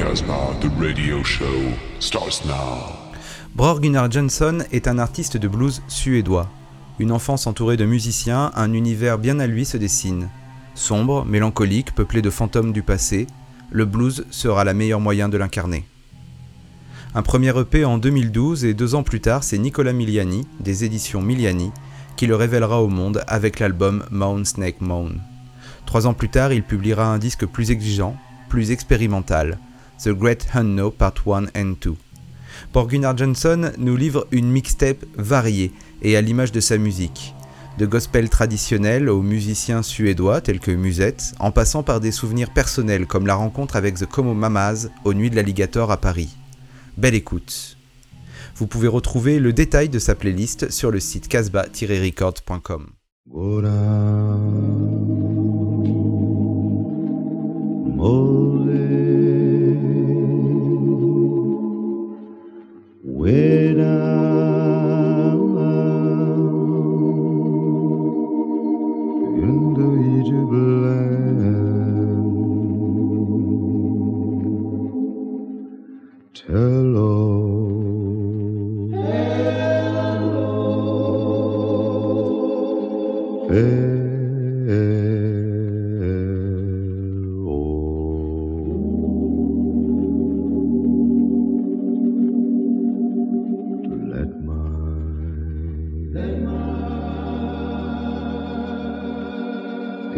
Casbah, the Gunnar Johnson est un artiste de blues suédois. Une enfance entourée de musiciens, un univers bien à lui se dessine. Sombre, mélancolique, peuplé de fantômes du passé, le blues sera le meilleur moyen de l'incarner. Un premier EP en 2012 et deux ans plus tard, c'est Nicolas Miliani, des éditions Miliani, qui le révélera au monde avec l'album Mound Snake Mound. Trois ans plus tard, il publiera un disque plus exigeant, plus expérimental, The Great Unknown Part 1 and 2. Pour Gunnar Johnson nous livre une mixtape variée et à l'image de sa musique. De gospel traditionnel aux musiciens suédois tels que Musette, en passant par des souvenirs personnels comme la rencontre avec The Como Mamas aux Nuits de l'Alligator à Paris. Belle écoute. Vous pouvez retrouver le détail de sa playlist sur le site casbah-record.com. Where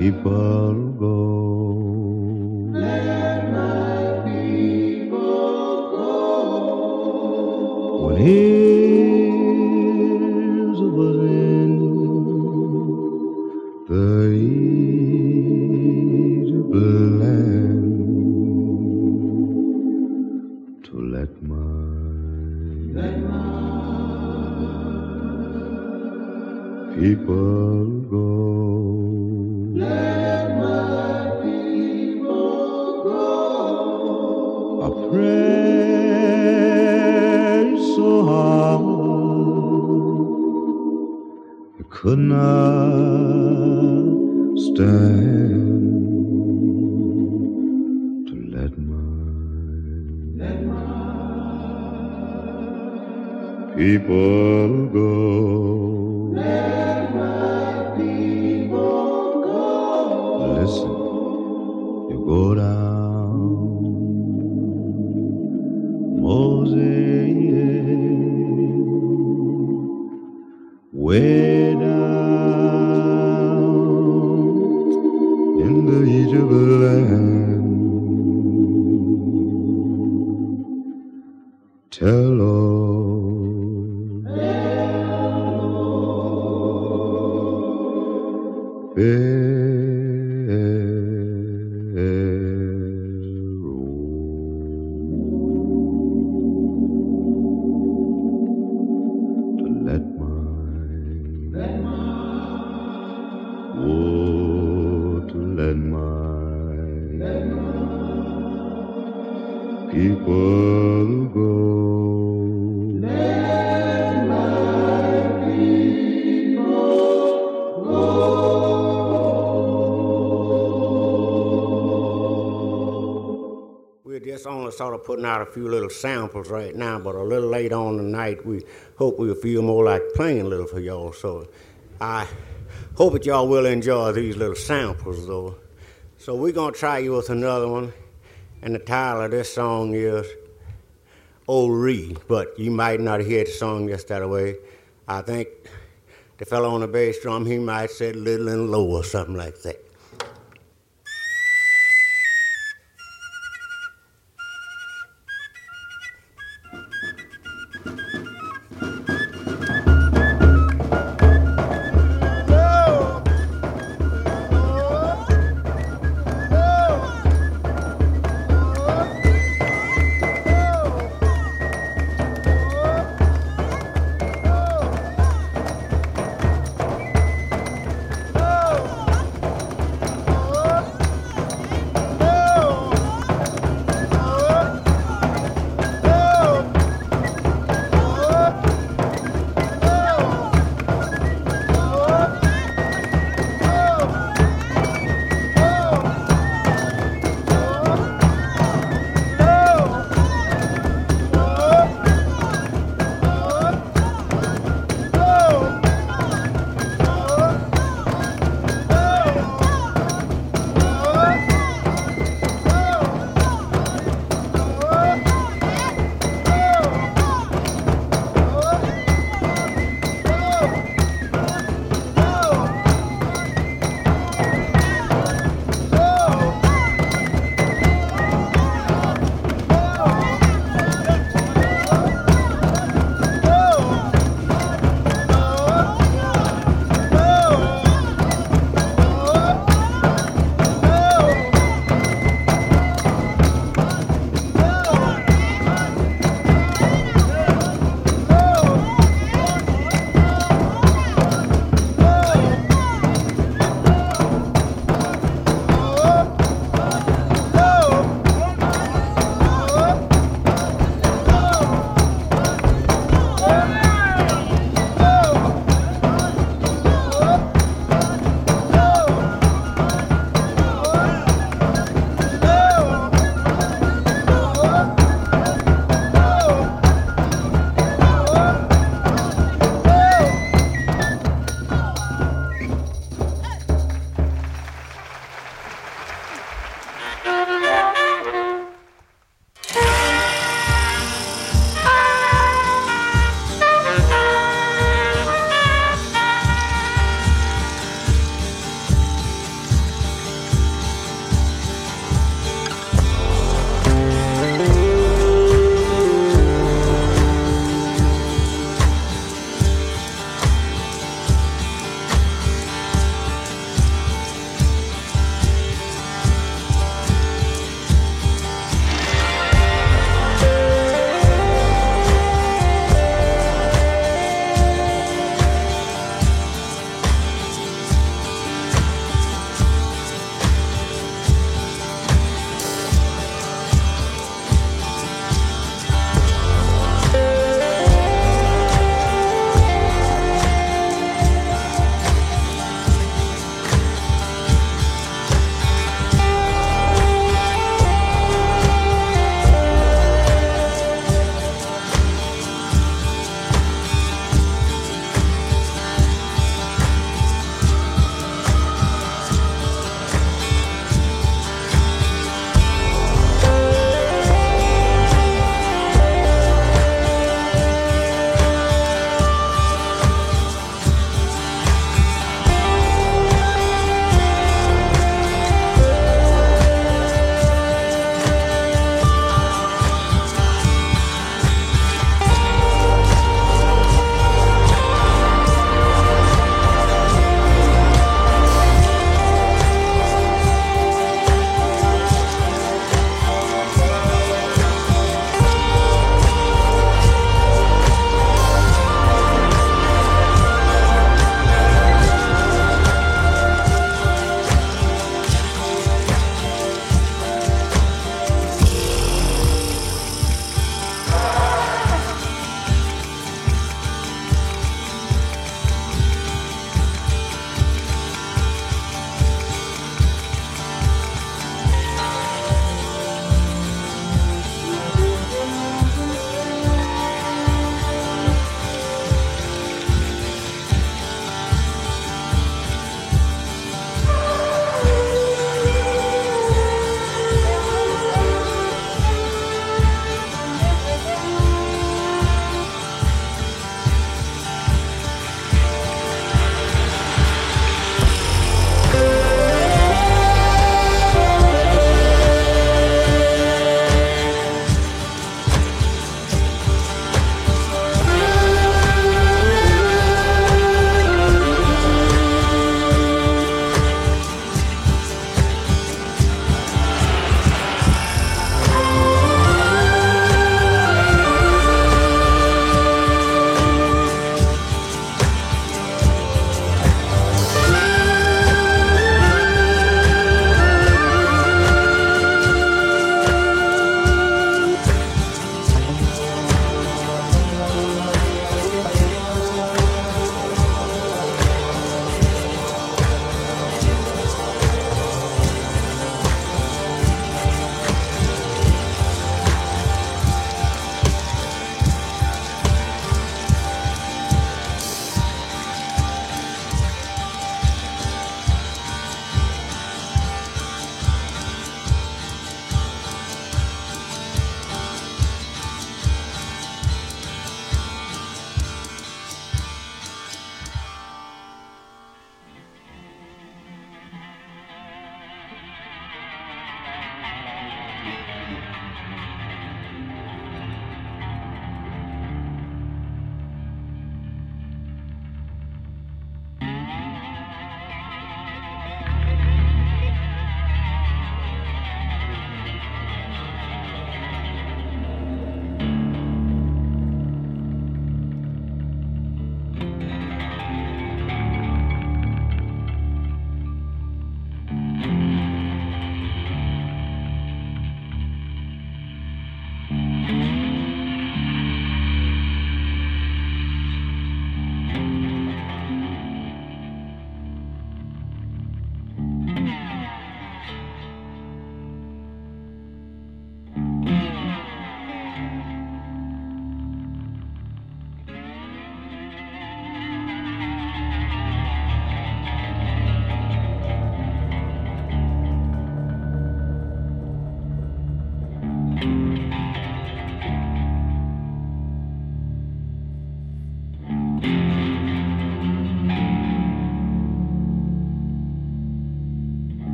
people go. We're just only sort of putting out a few little samples right now, but a little late on tonight, we hope we'll feel more like playing a little for y'all. So I hope that y'all will enjoy these little samples, though. So we're going to try you with another one. And the title of this song is "Old O'Ree, but you might not hear the song just that way. I think the fellow on the bass drum, he might say little and low or something like that.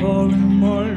calling my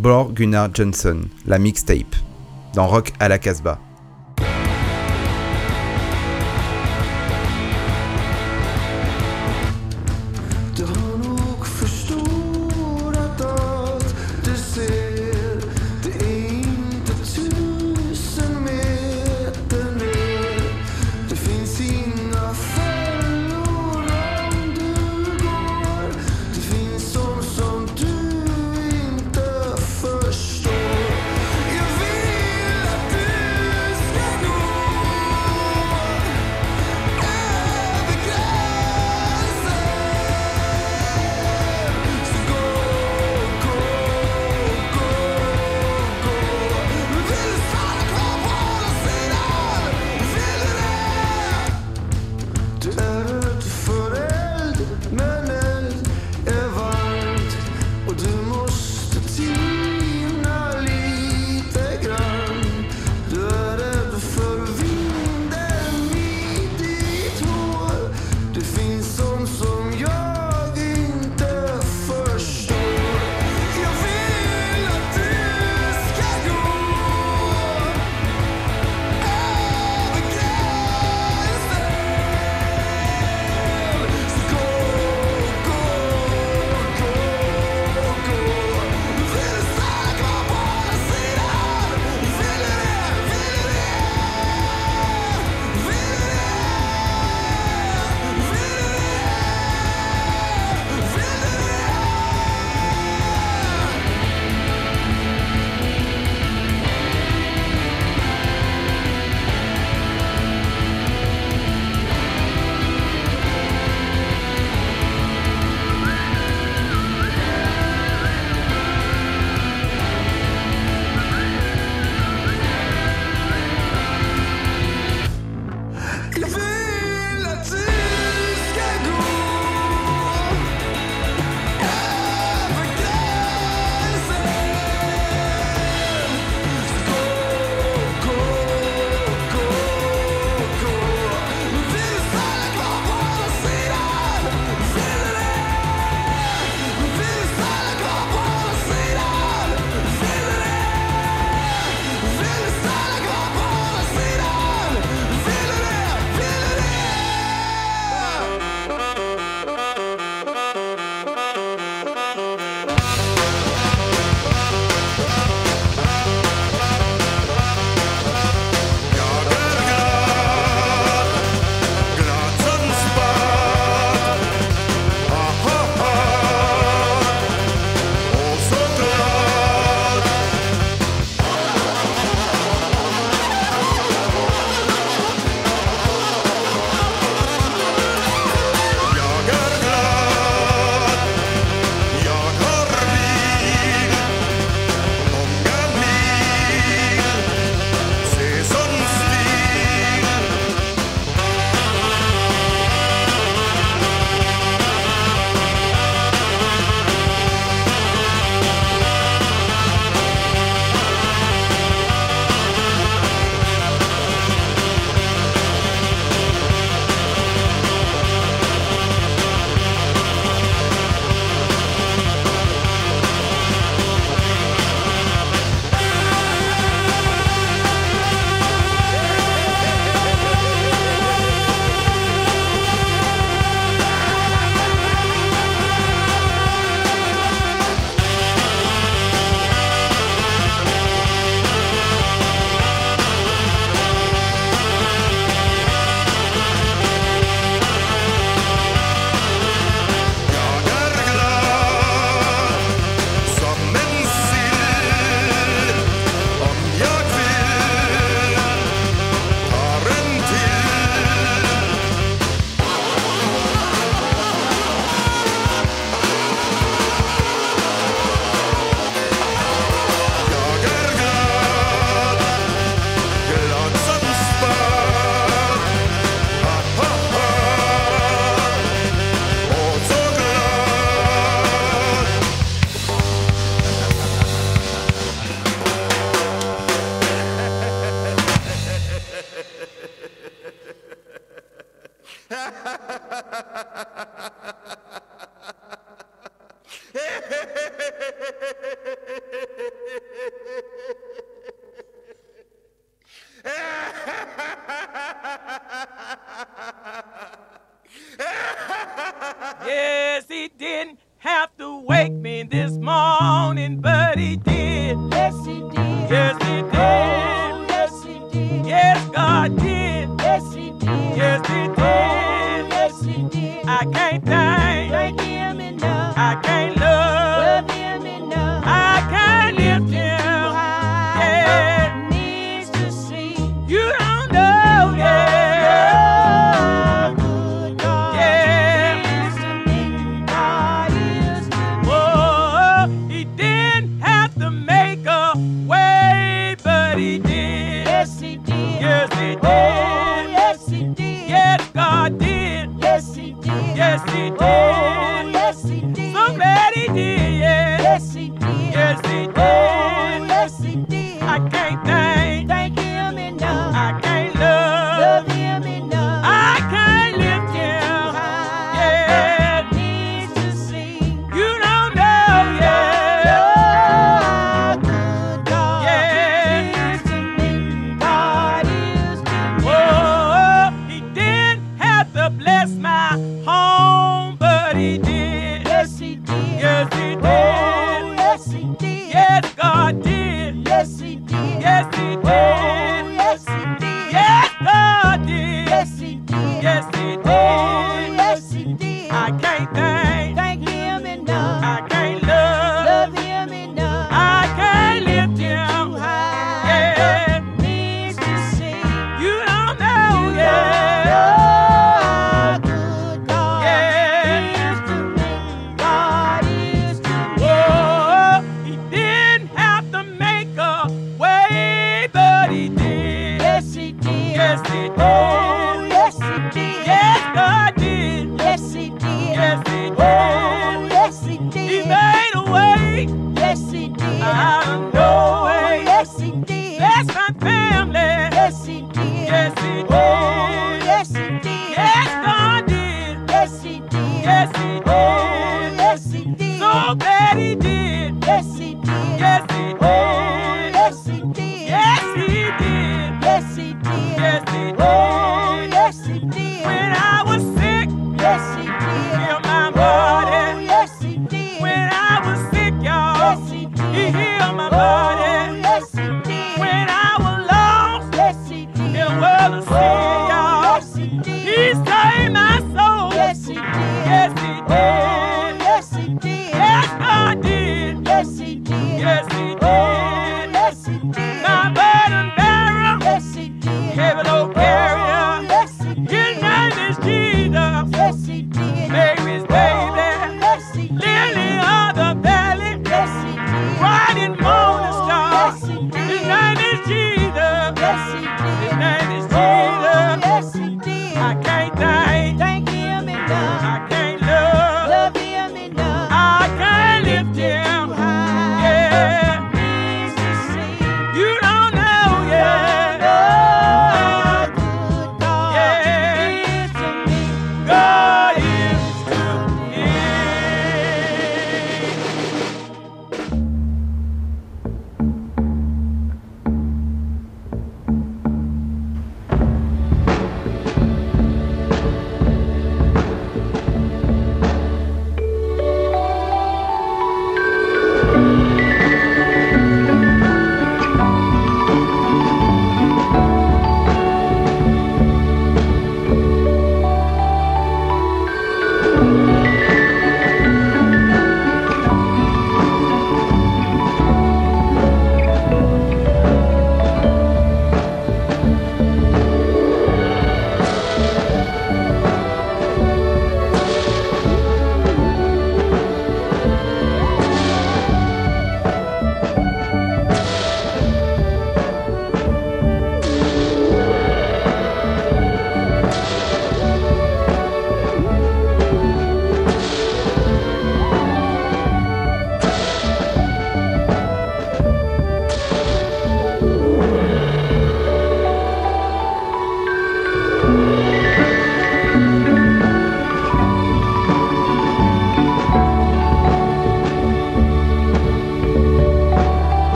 Borg Gunnar Johnson, la mixtape, dans Rock à la Casbah.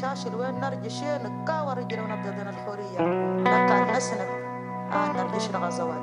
شاشة وين نرجع نرجشين كاور رجل ونبدا الحرية لكن نسنا آه نرجش الغزوات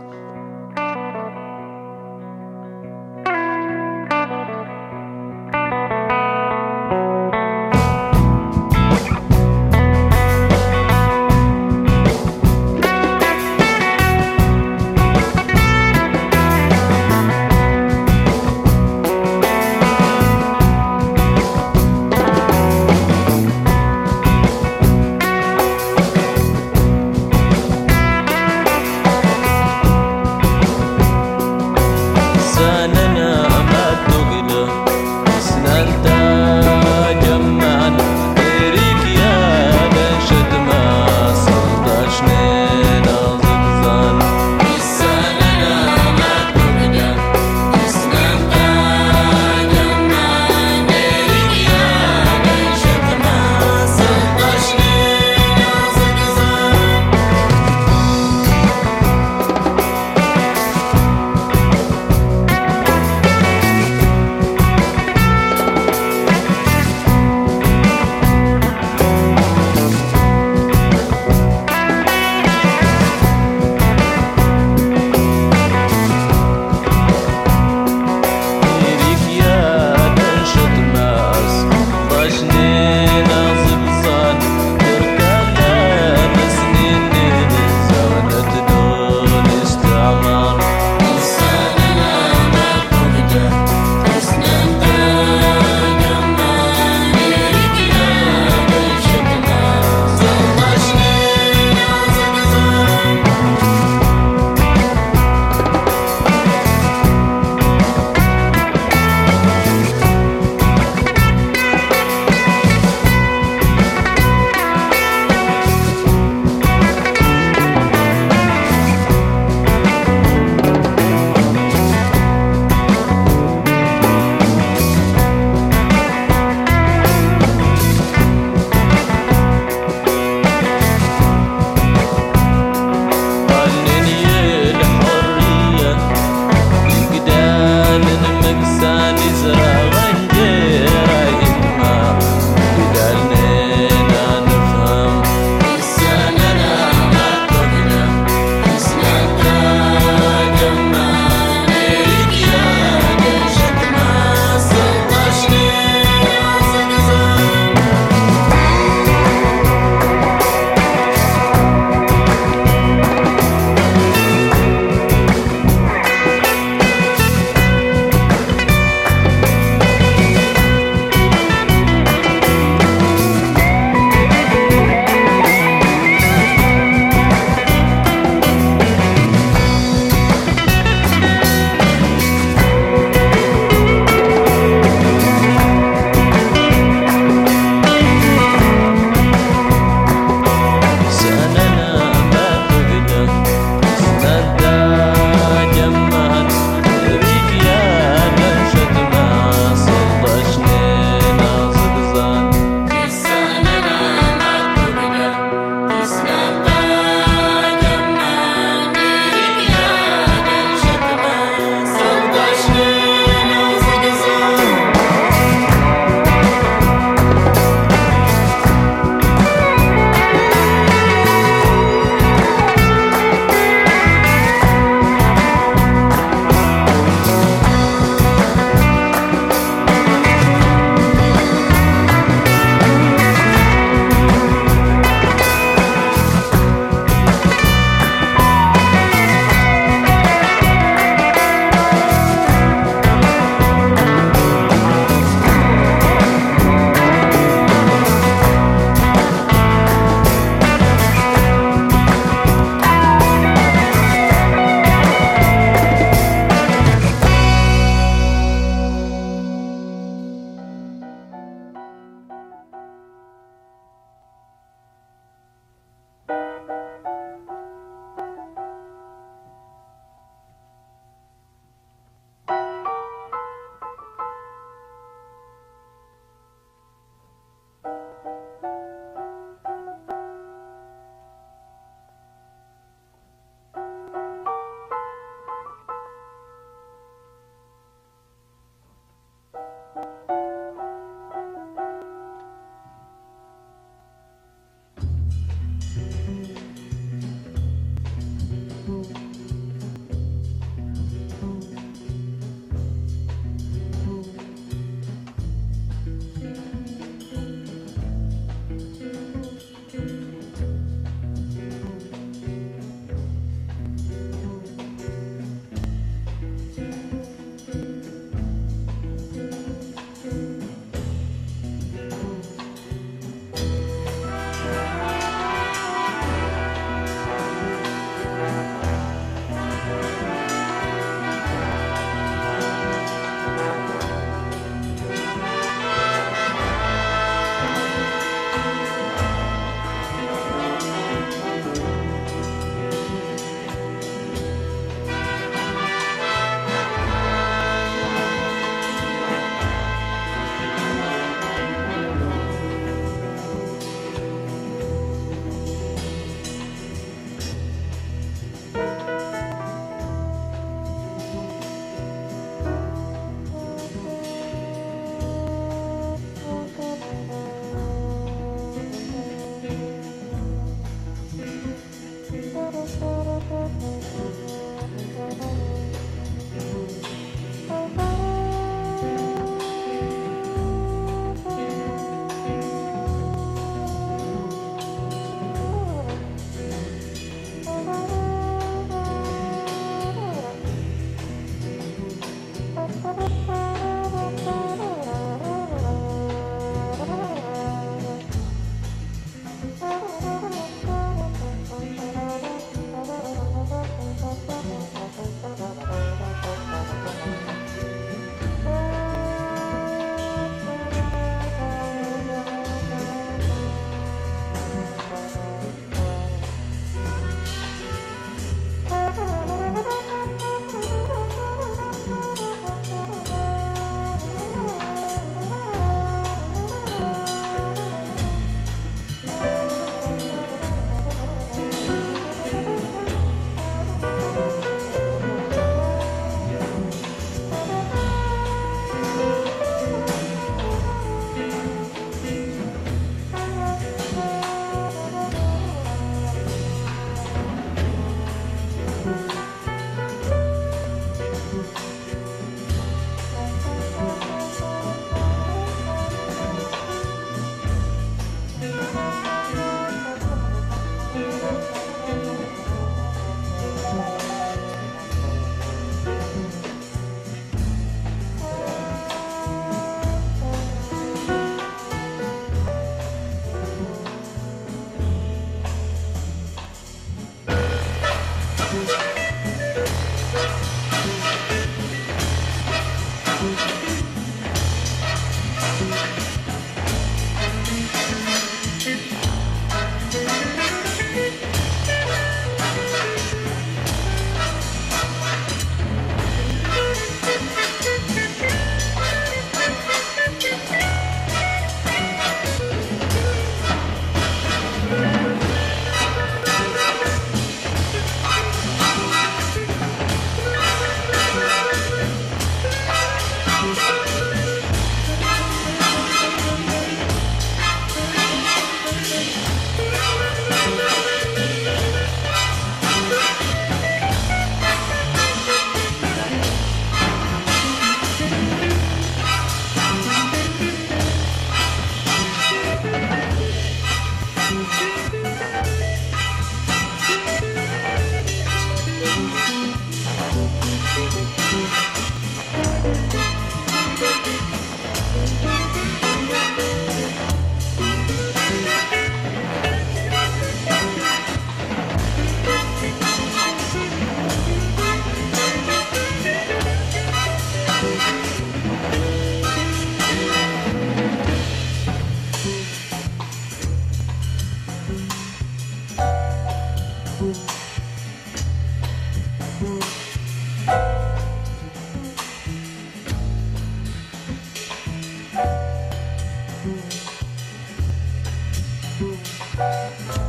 Bye.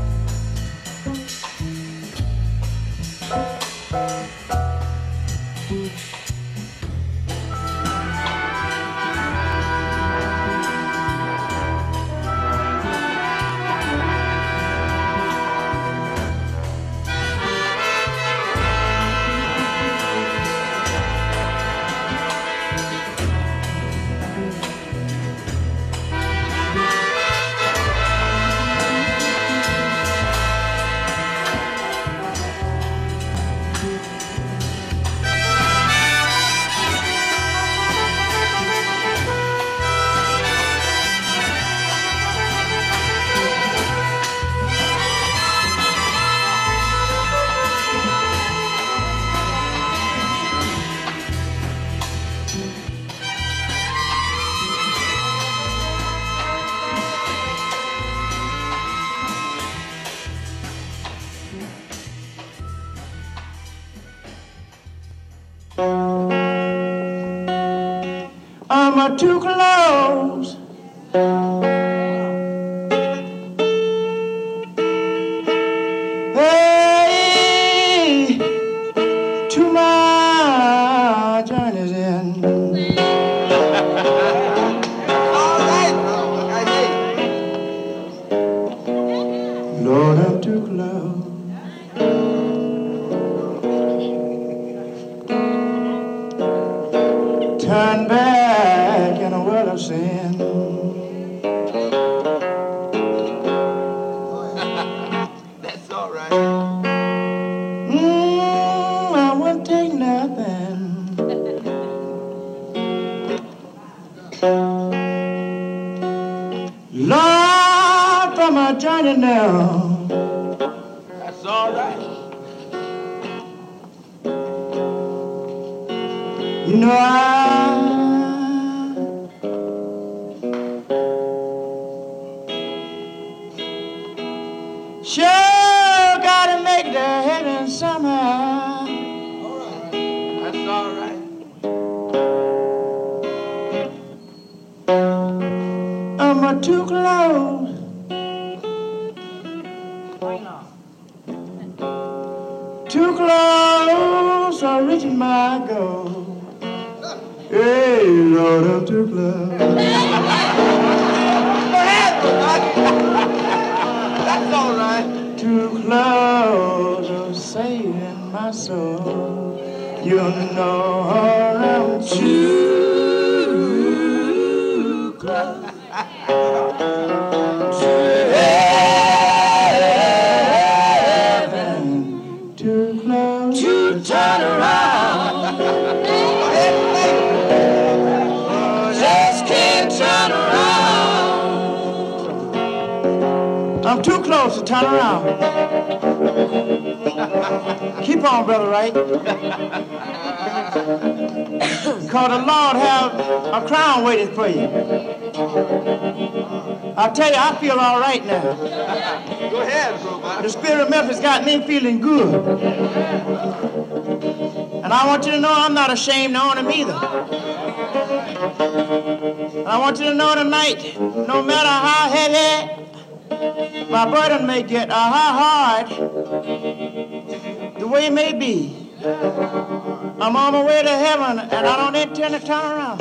I'll tell you, I feel all right now. Go ahead, Robot. The spirit of Memphis got me feeling good. And I want you to know I'm not ashamed to own him either. And I want you to know tonight, no matter how heavy my burden may get, or how hard the way may be, I'm on my way to heaven and I don't intend to turn around.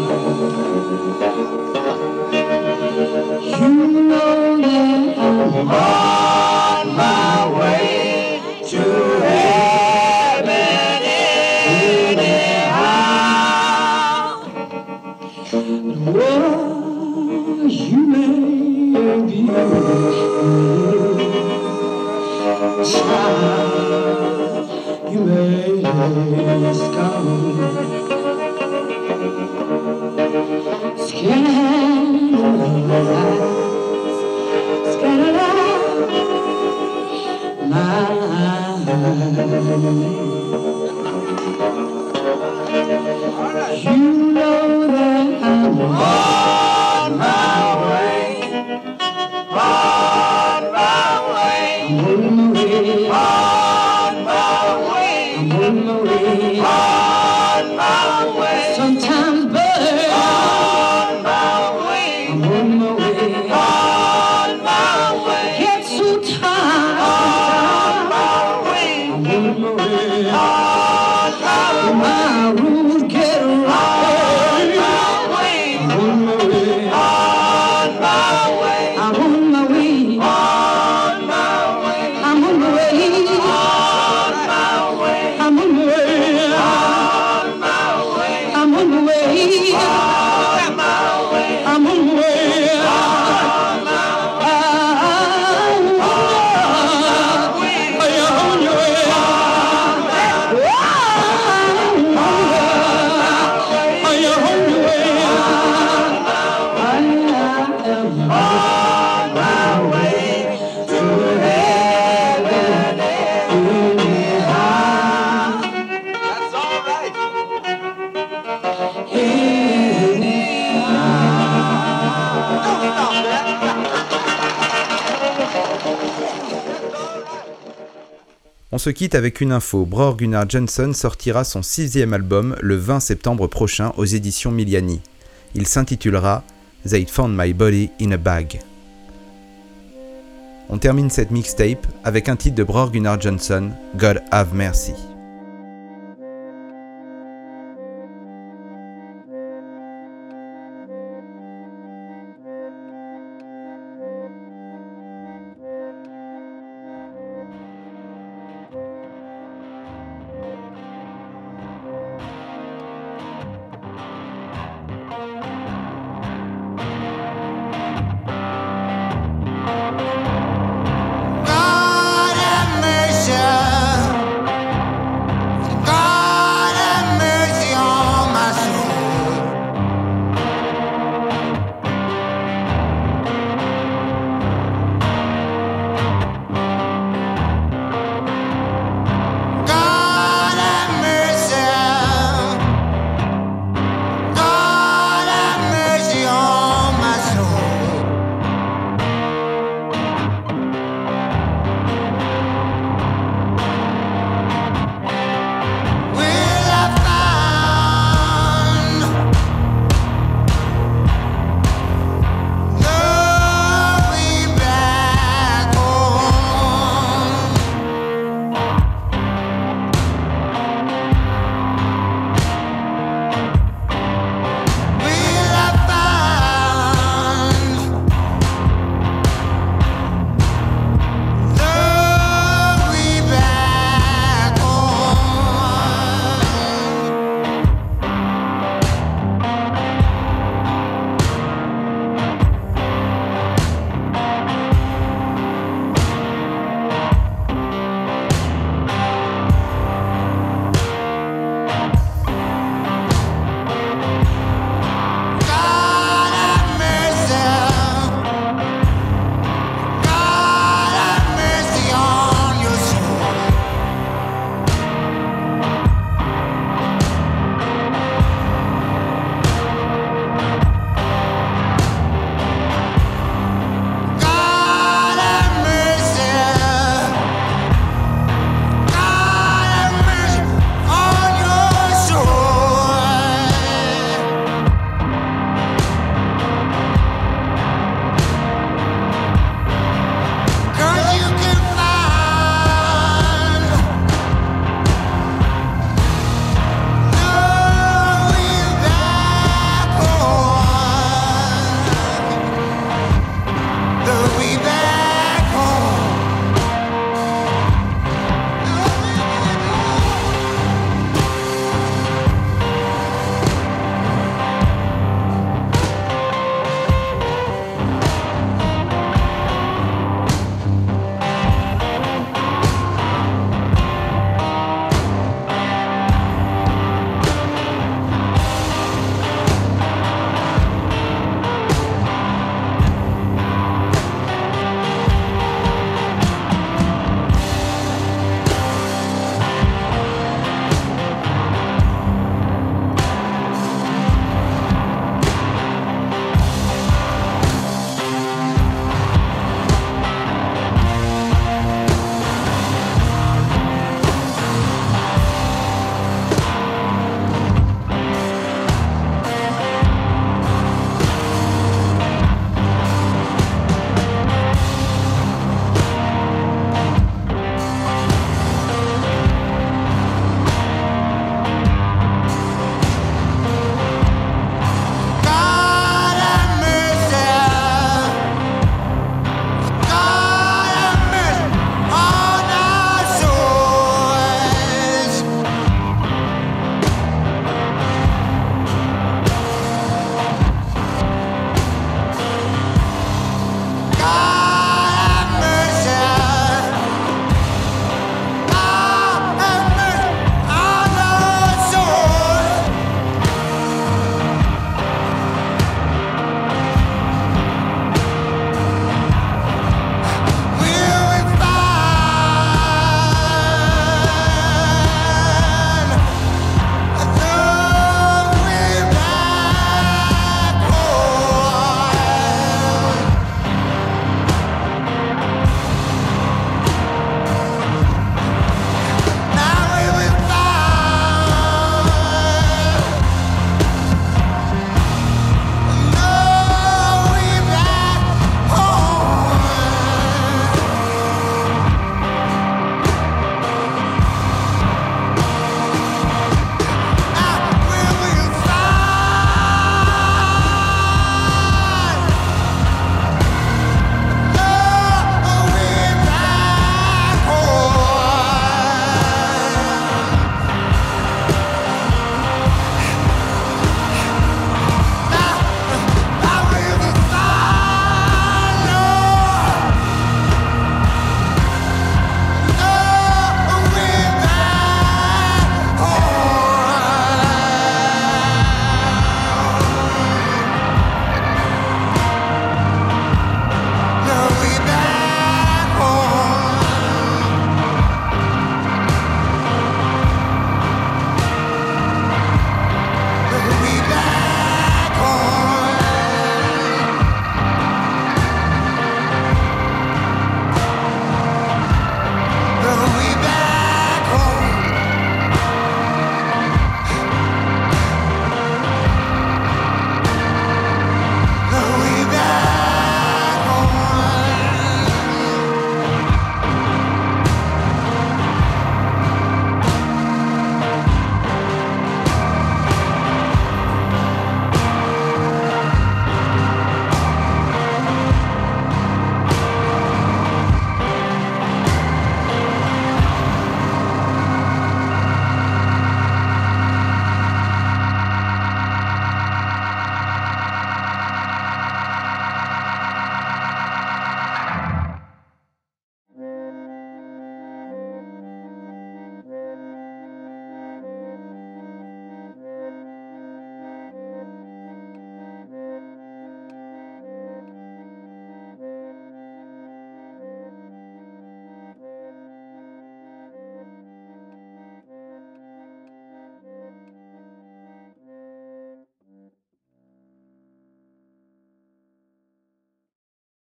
time is gone se quitte avec une info. Bror Gunnar Johnson sortira son sixième album le 20 septembre prochain aux éditions Miliani. Il s'intitulera They Found My Body in a Bag. On termine cette mixtape avec un titre de Bror Gunnar Johnson, God Have Mercy.